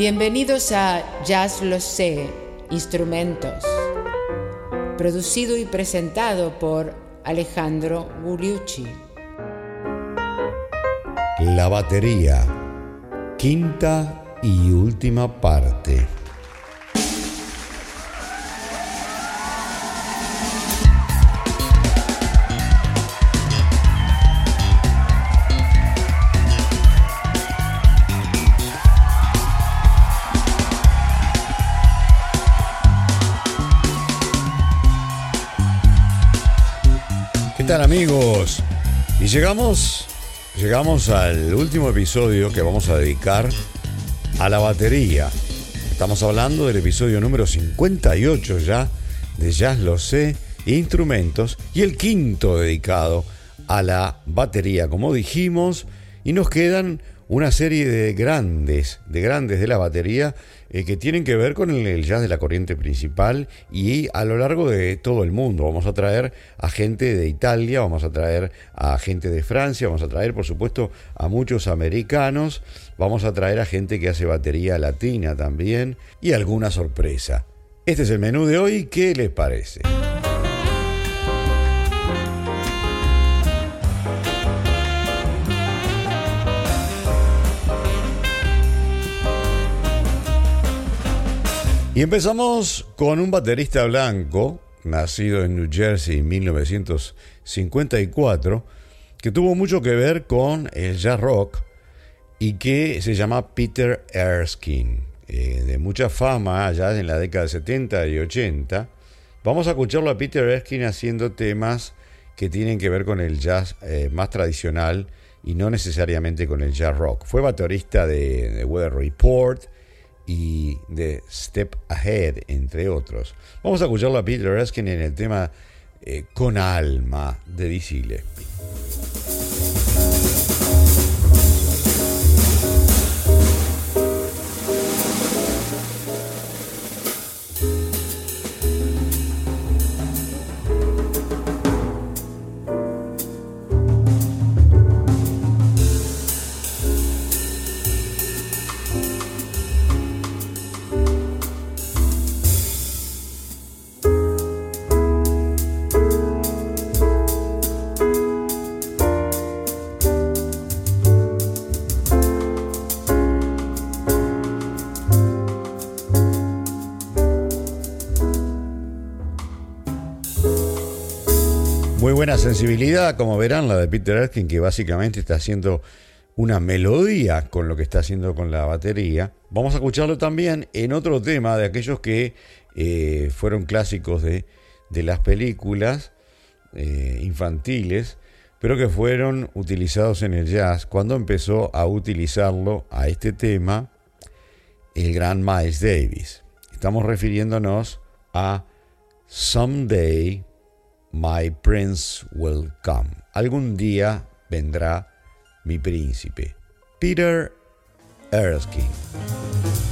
Bienvenidos a Jazz Lo Sé, Instrumentos, producido y presentado por Alejandro Gugliucci. La batería, quinta y última parte. Llegamos, llegamos al último episodio que vamos a dedicar a la batería. Estamos hablando del episodio número 58 ya de Jazz Lo Sé, Instrumentos y el quinto dedicado a la batería, como dijimos, y nos quedan una serie de grandes, de grandes de la batería eh, que tienen que ver con el, jazz de la corriente principal y a lo largo de todo el mundo. Vamos a traer a gente de Italia, vamos a traer a gente de Francia, vamos a traer por supuesto a muchos americanos, vamos a traer a gente que hace batería latina también y alguna sorpresa. Este es el menú de hoy, ¿qué les parece? Y empezamos con un baterista blanco, nacido en New Jersey en 1954, que tuvo mucho que ver con el jazz rock y que se llama Peter Erskine, eh, de mucha fama allá en la década de 70 y 80. Vamos a escucharlo a Peter Erskine haciendo temas que tienen que ver con el jazz eh, más tradicional y no necesariamente con el jazz rock. Fue baterista de, de Weather Report, y de Step Ahead, entre otros. Vamos a escucharlo a Peter Erskine en el tema eh, Con Alma de Dizzy buena sensibilidad, como verán, la de Peter Erskine, que básicamente está haciendo una melodía con lo que está haciendo con la batería. Vamos a escucharlo también en otro tema de aquellos que eh, fueron clásicos de, las películas eh, infantiles, pero que fueron utilizados en el jazz. Cuando empezó a utilizarlo a este tema, el gran Miles Davis. Estamos refiriéndonos a Someday My Prince Will Come. Algún día vendrá mi príncipe. Peter Erskine.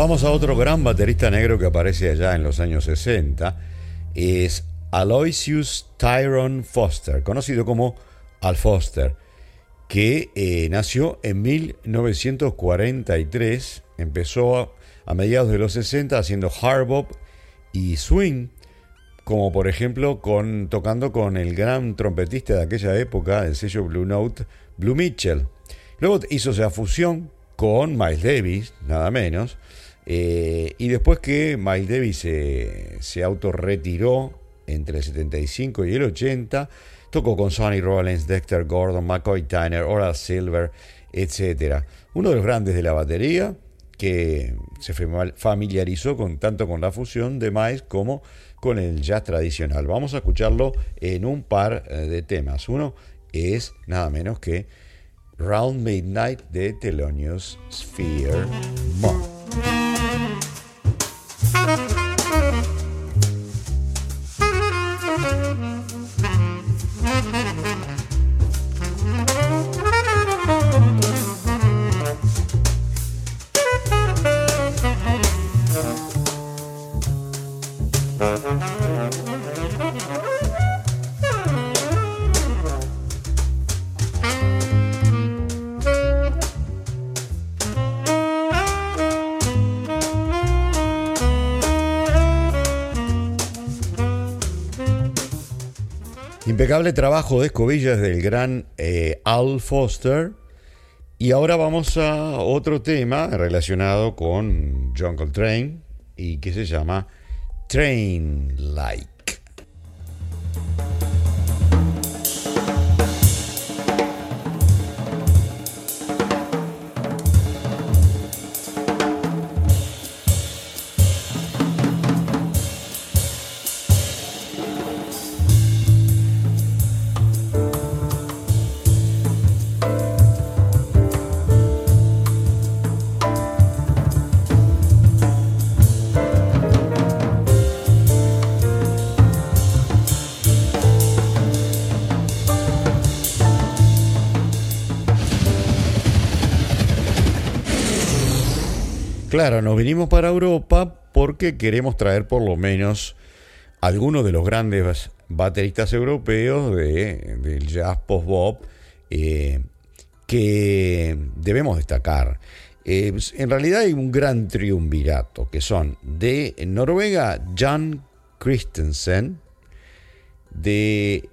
Vamos a otro gran baterista negro que aparece allá en los años 60. Es Aloysius Tyrone Foster, conocido como Al Foster, que eh, nació en 1943, empezó a, mediados de los 60 haciendo hard bop y swing, como por ejemplo con, tocando con el gran trompetista de aquella época, el sello Blue Note, Blue Mitchell. Luego hizo esa fusión con Miles Davis, nada menos, eh, y después que Miles Davis se, se autorretiró entre el 75 y el 80, Tocó con Sonny Rollins, Dexter Gordon, McCoy Tyner, Oral Silver, etc. Uno de los grandes de la batería que se familiarizó con, tanto con la fusión de Miles como con el jazz tradicional. Vamos a escucharlo en un par eh, de temas. Uno es nada menos que Round Midnight de Thelonious Sphere Monk. Impecable trabajo de escobillas del gran eh, Al Foster. Y ahora vamos a otro tema relacionado con John Coltrane y que se llama Train Light. Claro, nos vinimos para Europa porque queremos traer por lo menos algunos de los grandes bateristas europeos de, del jazz post-bop eh, que debemos destacar. Eh, en realidad hay un gran triunvirato que son de Noruega Jan Christensen, de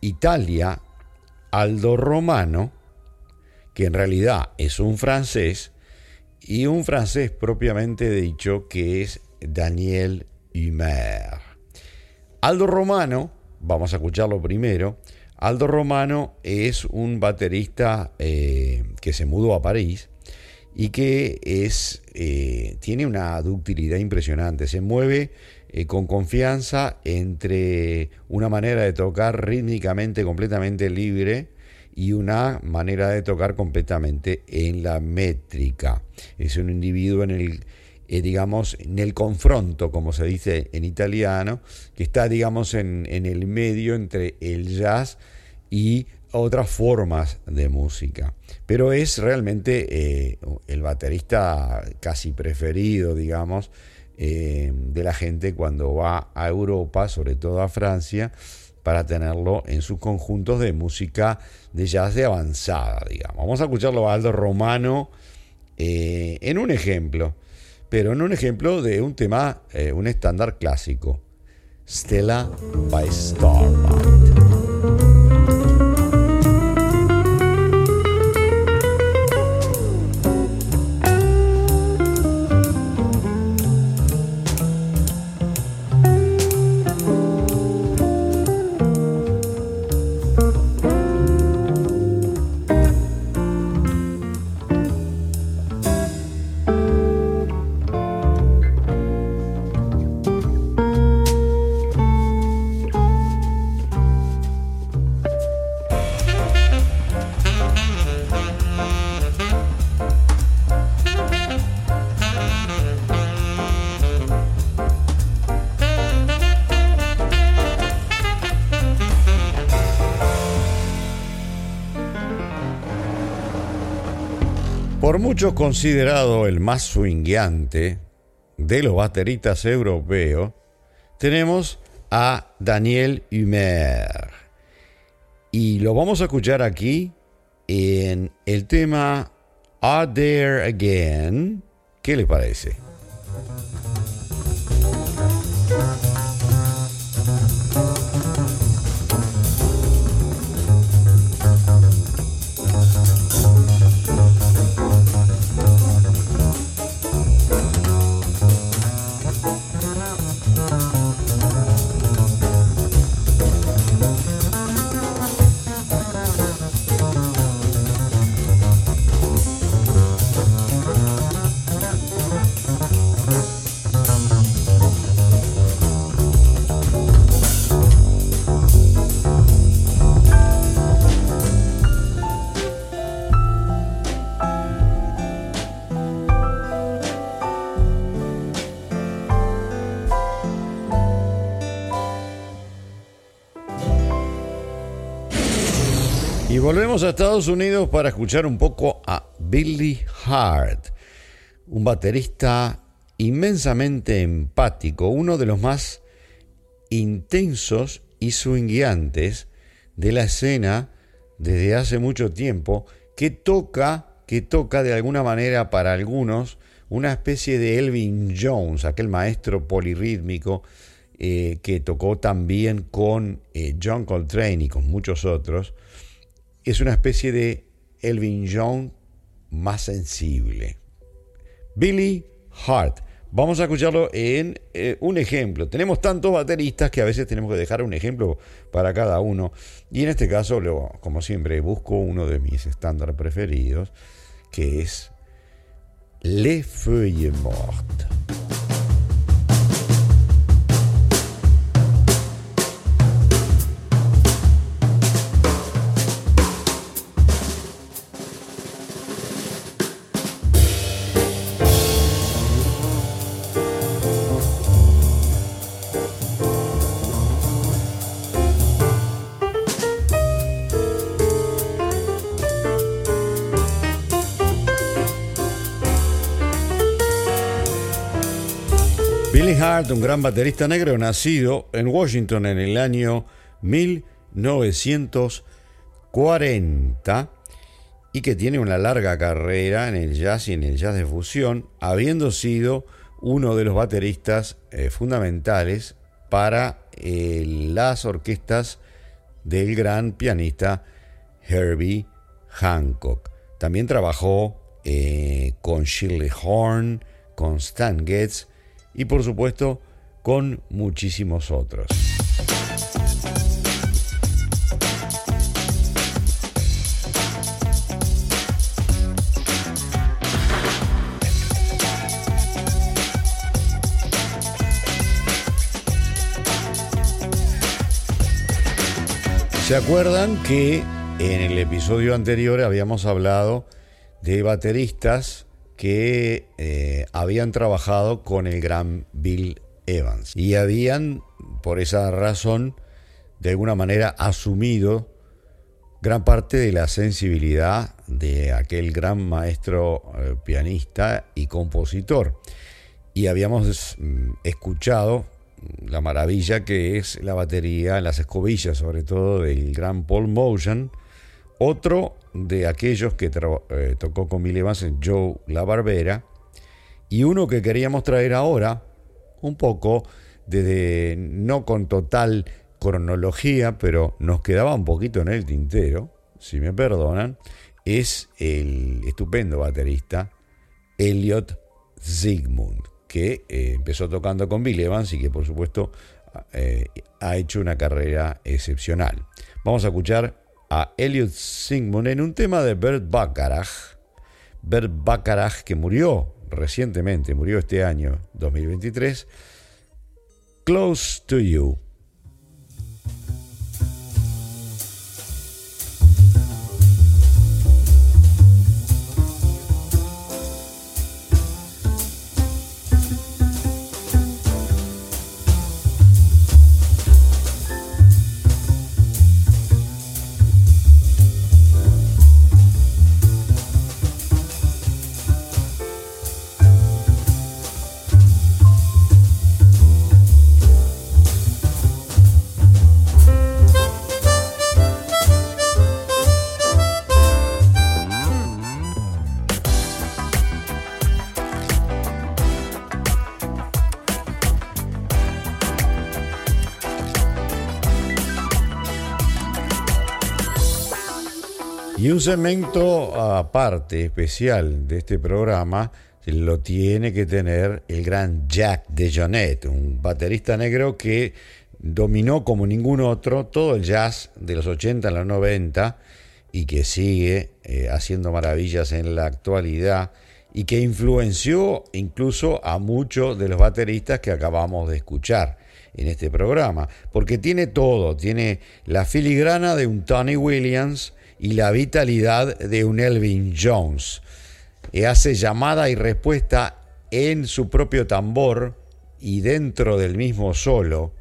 Italia Aldo Romano, que en realidad es un francés, y un francés propiamente dicho que es Daniel Humer. Aldo Romano, vamos a escucharlo primero, Aldo Romano es un baterista eh, que se mudó a París y que es, eh, tiene una ductilidad impresionante, se mueve eh, con confianza entre una manera de tocar rítmicamente completamente libre, y una manera de tocar completamente en la métrica. Es un individuo en el, eh, digamos, en el confronto, como se dice en italiano, que está, digamos, en, el medio entre el jazz y otras formas de música. Pero es realmente eh, el baterista casi preferido, digamos, eh, de la gente cuando va a Europa, sobre todo a Francia, para tenerlo en sus conjuntos de música de jazz de avanzada, digamos. Vamos a escucharlo a Aldo Romano eh, en un ejemplo, pero en un ejemplo de un tema, eh, un estándar clásico, Stella by Starlight. Muchos considerado el más swingueante de los bateristas europeos, tenemos a Daniel Humer. Y lo vamos a escuchar aquí en el tema Are There Again. ¿Qué le parece? Volvemos a Estados Unidos para escuchar un poco a Billy Hart, un baterista inmensamente empático, uno de los más intensos y swingueantes de la escena desde hace mucho tiempo, que toca, que toca de alguna manera para algunos una especie de Elvin Jones, aquel maestro polirrítmico eh, que tocó también con eh, John Coltrane y con muchos otros, es una especie de Elvin Jones más sensible. Billy Hart. Vamos a escucharlo en eh, un ejemplo. Tenemos tantos bateristas que a veces tenemos que dejar un ejemplo para cada uno. Y en este caso, como siempre, busco uno de mis estándares preferidos, que es Les Feuilles Mortes. un gran baterista negro nacido en Washington en el año 1940 y que tiene una larga carrera en el jazz y en el jazz de fusión, habiendo sido uno de los bateristas eh, fundamentales para eh, las orquestas del gran pianista Herbie Hancock. También trabajó eh, con Shirley Horn, con Stan Getz, y por supuesto con muchísimos otros. ¿Se acuerdan que en el episodio anterior habíamos hablado de bateristas que eh, habían trabajado con el gran Bill Evans y habían, por esa razón, de alguna manera asumido gran parte de la sensibilidad de aquel gran maestro eh, pianista y compositor. Y habíamos mm, escuchado la maravilla que es la batería, las escobillas sobre todo del gran Paul Motion, otro de aquellos que eh, tocó con Billy Evans, Joe La Barbera, y uno que queríamos traer ahora, un poco desde, no con total cronología, pero nos quedaba un poquito en el tintero, si me perdonan, es el estupendo baterista Elliot Zygmunt, que eh, empezó tocando con Billy Evans y que por supuesto eh, ha hecho una carrera excepcional. Vamos a escuchar a Elliot Sigmund en un tema de Bert Bacharach. Bert Bacharach que murió recientemente, murió este año 2023. Close to You. Y un segmento aparte, especial de este programa, lo tiene que tener el gran Jack DeJohnette, un baterista negro que dominó como ningún otro todo el jazz de los 80 a los 90 y que sigue eh, haciendo maravillas en la actualidad y que influenció incluso a muchos de los bateristas que acabamos de escuchar en este programa, porque tiene todo, tiene la filigrana de un Tony Williams, y la vitalidad de un Elvin Jones. Y hace llamada y respuesta en su propio tambor y dentro del mismo solo.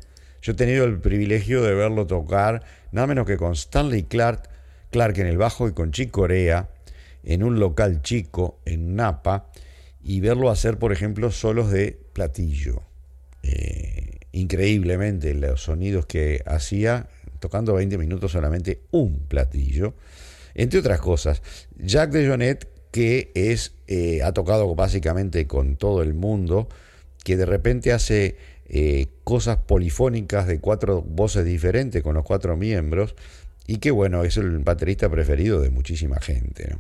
Yo he tenido el privilegio de verlo tocar nada menos que con Stanley Clark, Clark en el bajo y con Chick Corea en un local chico en Napa y verlo hacer, por ejemplo, solos de platillo. Eh, increíblemente los sonidos que hacía tocando 20 minutos solamente un platillo. Entre otras cosas, Jack de Jonet, que es, eh, ha tocado básicamente con todo el mundo, que de repente hace eh, cosas polifónicas de cuatro voces diferentes con los cuatro miembros, y que bueno, es el baterista preferido de muchísima gente.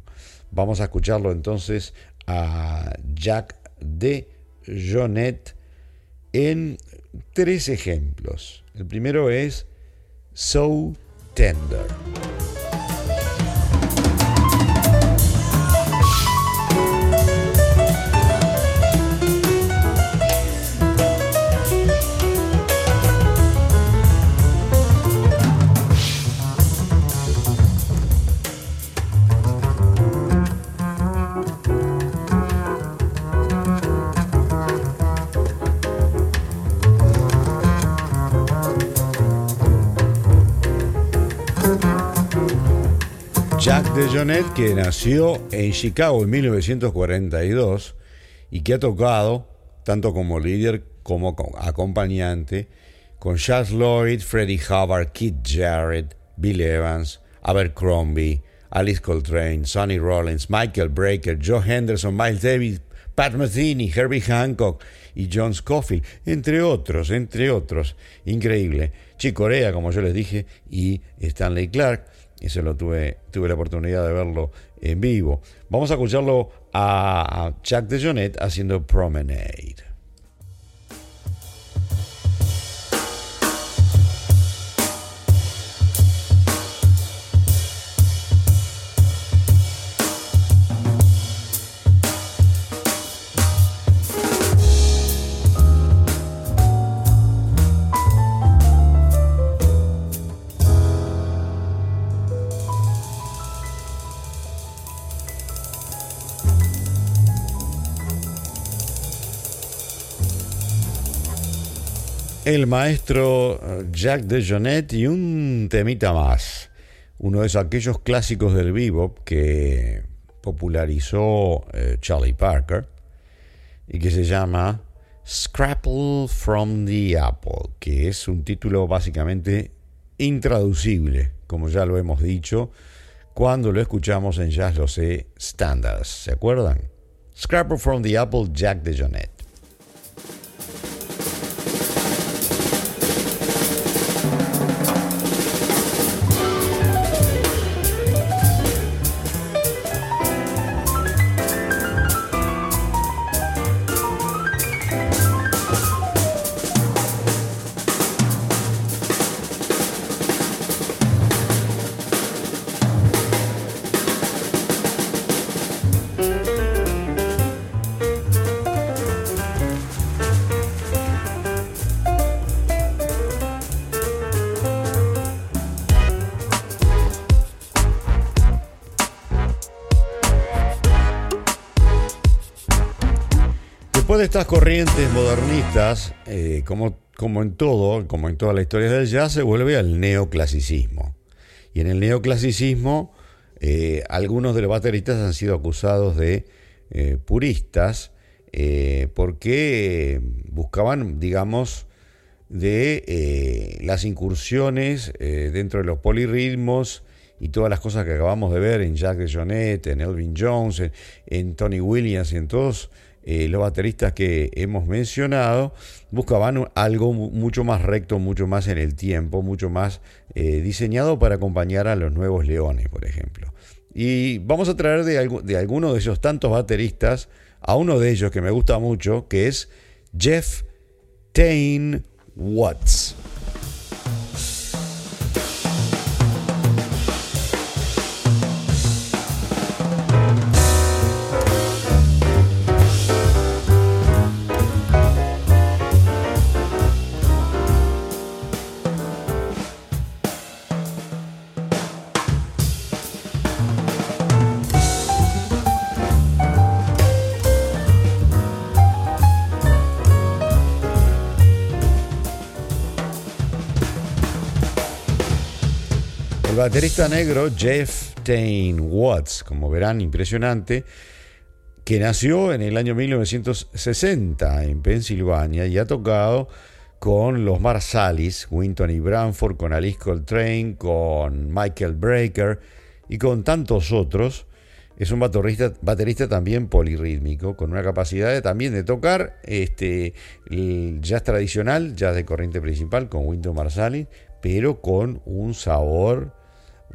Vamos a escucharlo entonces a Jack de Jonet en tres ejemplos. El primero es So Tender. Jack DeJohnette, que nació en Chicago en 1942 y que ha tocado tanto como líder como acompañante con Charles Lloyd, Freddie Hubbard, Keith Jarrett, Bill Evans, Abercrombie, Alice Coltrane, Sonny Rollins, Michael Brecker, Joe Henderson, Miles Davis, Pat Metheny, Herbie Hancock y John Scofield, entre otros, entre otros. Increíble. Chicorea, como yo les dije, y Stanley Clark ese lo tuve, tuve la oportunidad de verlo en vivo. Vamos a escucharlo a, a Chuck DeJohnette haciendo Promenade. El maestro eh, Jacques de y un temita más, uno de aquellos clásicos del bebop que popularizó eh, Charlie Parker y que se llama Scrapple from the Apple, que es un título básicamente intraducible, como ya lo hemos dicho, cuando lo escuchamos en Jazz Lo Sé Standards, ¿se acuerdan? Scrapple from the Apple, Jack de modernistas, eh, como, como en todo, como en toda la historia del jazz, se vuelve al neoclasicismo. Y en el neoclasicismo, eh, algunos de los bateristas han sido acusados de eh, puristas porque buscaban, digamos, de las incursiones dentro de los polirritmos y todas las cosas que acabamos de ver en Jack de Jonet, en Elvin Jones, en Tony Williams y en todos eh, los bateristas que hemos mencionado buscaban algo mucho más recto, mucho más en el tiempo, mucho más eh, diseñado para acompañar a los nuevos leones, por ejemplo. Y vamos a traer de, de alguno de esos tantos bateristas a uno de ellos que me gusta mucho, que es Jeff Tain Watts. Baterista negro Jeff Tain Watts, como verán, impresionante, que nació en el año 1960 en Pensilvania y ha tocado con los Marsalis, Winton y Branford, con Alice Coltrane, con Michael Breaker y con tantos otros. Es un baterista, baterista también polirrítmico, con una capacidad también de tocar este, jazz tradicional, jazz de corriente principal, con Winton Marsalis, pero con un sabor,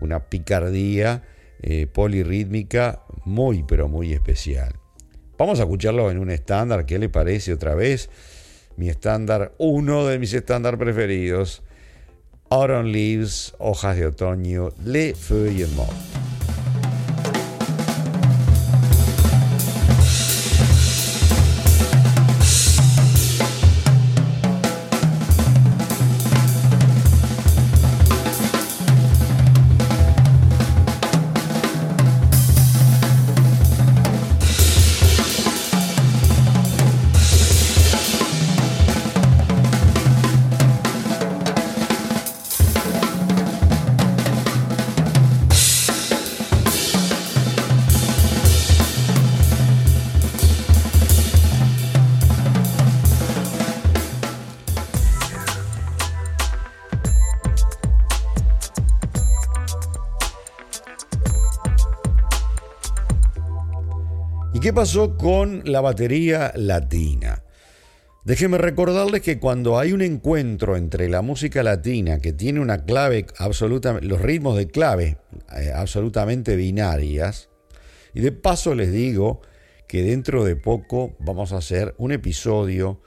una picardía eh, polirrítmica muy, pero muy especial. Vamos a escucharlo en un estándar, ¿qué le parece otra vez? Mi estándar, uno de mis estándar preferidos, Autumn Leaves, Hojas de Otoño, Le Feuilles Mortes. qué pasó con la batería latina? Déjenme recordarles que cuando hay un encuentro entre la música latina, que tiene una clave absolutamente, los ritmos de clave eh, absolutamente binarias, y de paso les digo que dentro de poco vamos a hacer un episodio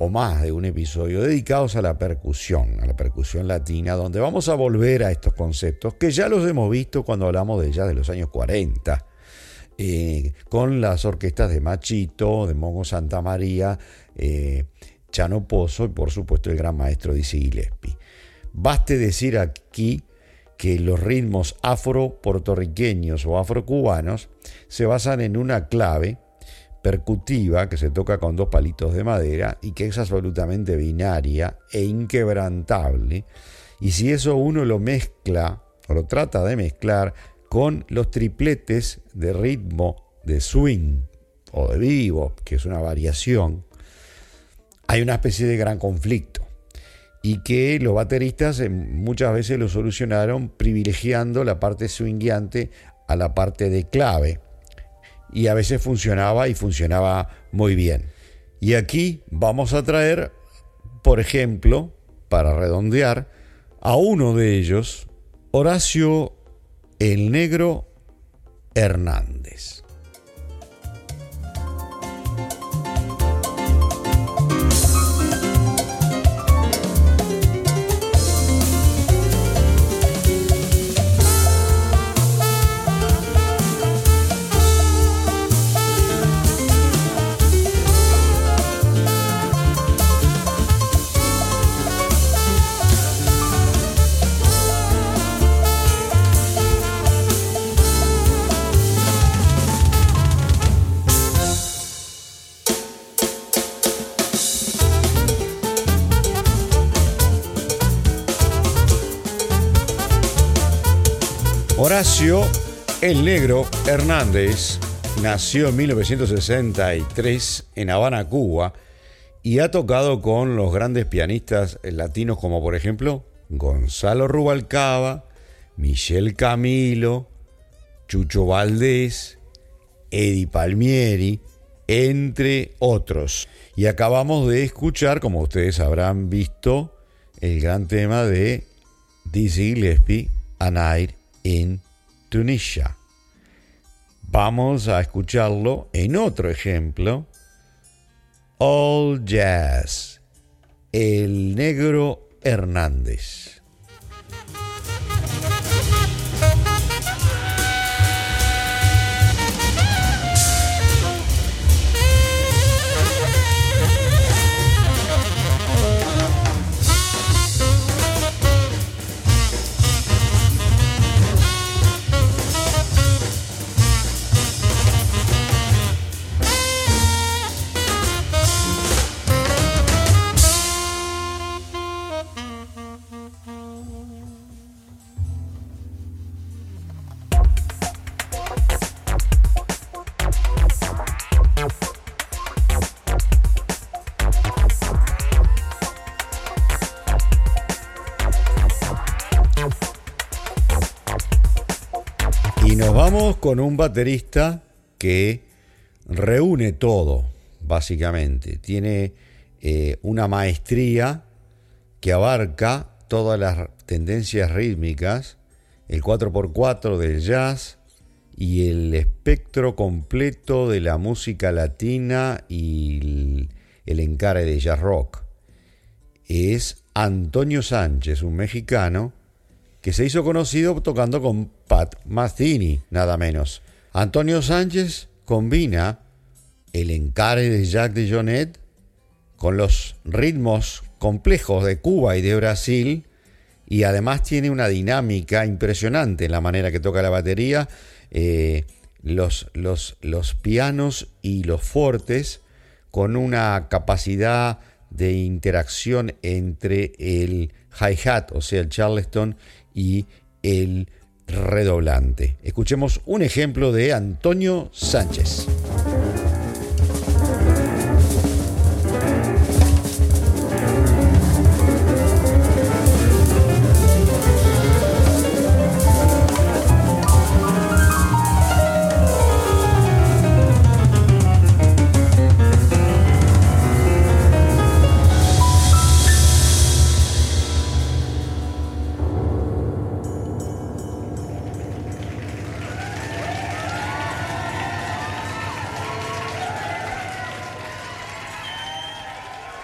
o más de un episodio dedicados a la percusión, a la percusión latina, donde vamos a volver a estos conceptos que ya los hemos visto cuando hablamos de ya de los años 40 eh, con las orquestas de Machito, de Mongo Santa María, eh, Chano Pozo y por supuesto el gran maestro Dizzy Gillespie. Baste decir aquí que los ritmos afro-puertorriqueños o afro-cubanos se basan en una clave percutiva que se toca con dos palitos de madera y que es absolutamente binaria e inquebrantable. Y si eso uno lo mezcla o lo trata de mezclar con los tripletes de ritmo de swing o de vivo, que es una variación, hay una especie de gran conflicto y que los bateristas eh, muchas veces lo solucionaron privilegiando la parte swingueante a la parte de clave y a veces funcionaba y funcionaba muy bien. Y aquí vamos a traer, por ejemplo, para redondear, a uno de ellos, Horacio el negro Hernández. Horacio El Negro Hernández nació en 1963 en Habana, Cuba, y ha tocado con los grandes pianistas latinos como por ejemplo Gonzalo Rubalcaba, Michel Camilo, Chucho Valdés, Eddie Palmieri, entre otros. Y acabamos de escuchar, como ustedes habrán visto, el gran tema de Dizzy Gillespie, A Night in Tunisia. Vamos a escucharlo en otro ejemplo. All Jazz, el negro Hernández. Con un baterista que reúne todo, básicamente. Tiene eh, una maestría que abarca todas las tendencias rítmicas, el 4x4 del jazz y el espectro completo de la música latina y el, el encare de jazz rock. Es Antonio Sánchez, un mexicano que se hizo conocido tocando con Pat Mazzini, nada menos. Antonio Sánchez combina el encare de Jacques de Jonet con los ritmos complejos de Cuba y de Brasil y además tiene una dinámica impresionante en la manera que toca la batería. Eh, los, los, pianos y los fuertes con una capacidad de interacción entre el hi-hat, o sea, el charleston, y el redoblante. Escuchemos un ejemplo de Antonio Sánchez.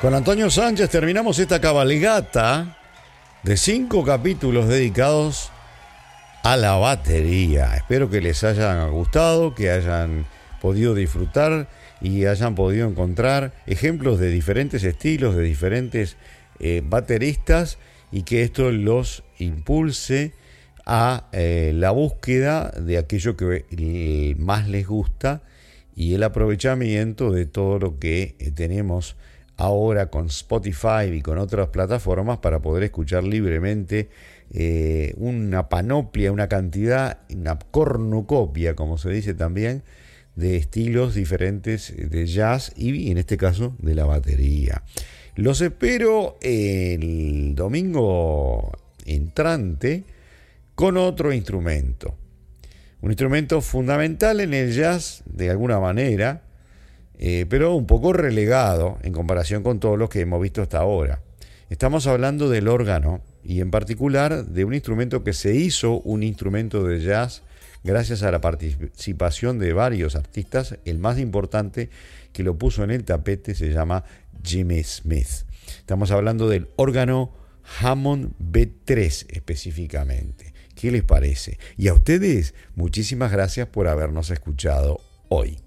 Con Antonio Sánchez terminamos esta cabalgata de cinco capítulos dedicados a la batería. Espero que les hayan gustado, que hayan podido disfrutar y hayan podido encontrar ejemplos de diferentes estilos, de diferentes eh, bateristas y que esto los impulse a eh, la búsqueda de aquello que más les gusta y el aprovechamiento de todo lo que eh, tenemos ahora con Spotify y con otras plataformas para poder escuchar libremente eh, una panoplia, una cantidad, una cornucopia, como se dice también, de estilos diferentes de jazz y en este caso de la batería. Los espero el domingo entrante con otro instrumento. Un instrumento fundamental en el jazz de alguna manera, eh, pero un poco relegado en comparación con todos los que hemos visto hasta ahora. Estamos hablando del órgano y en particular de un instrumento que se hizo un instrumento de jazz gracias a la participación de varios artistas. El más importante que lo puso en el tapete se llama Jimmy Smith. Estamos hablando del órgano Hammond B3 específicamente. ¿Qué les parece? Y a ustedes, muchísimas gracias por habernos escuchado hoy.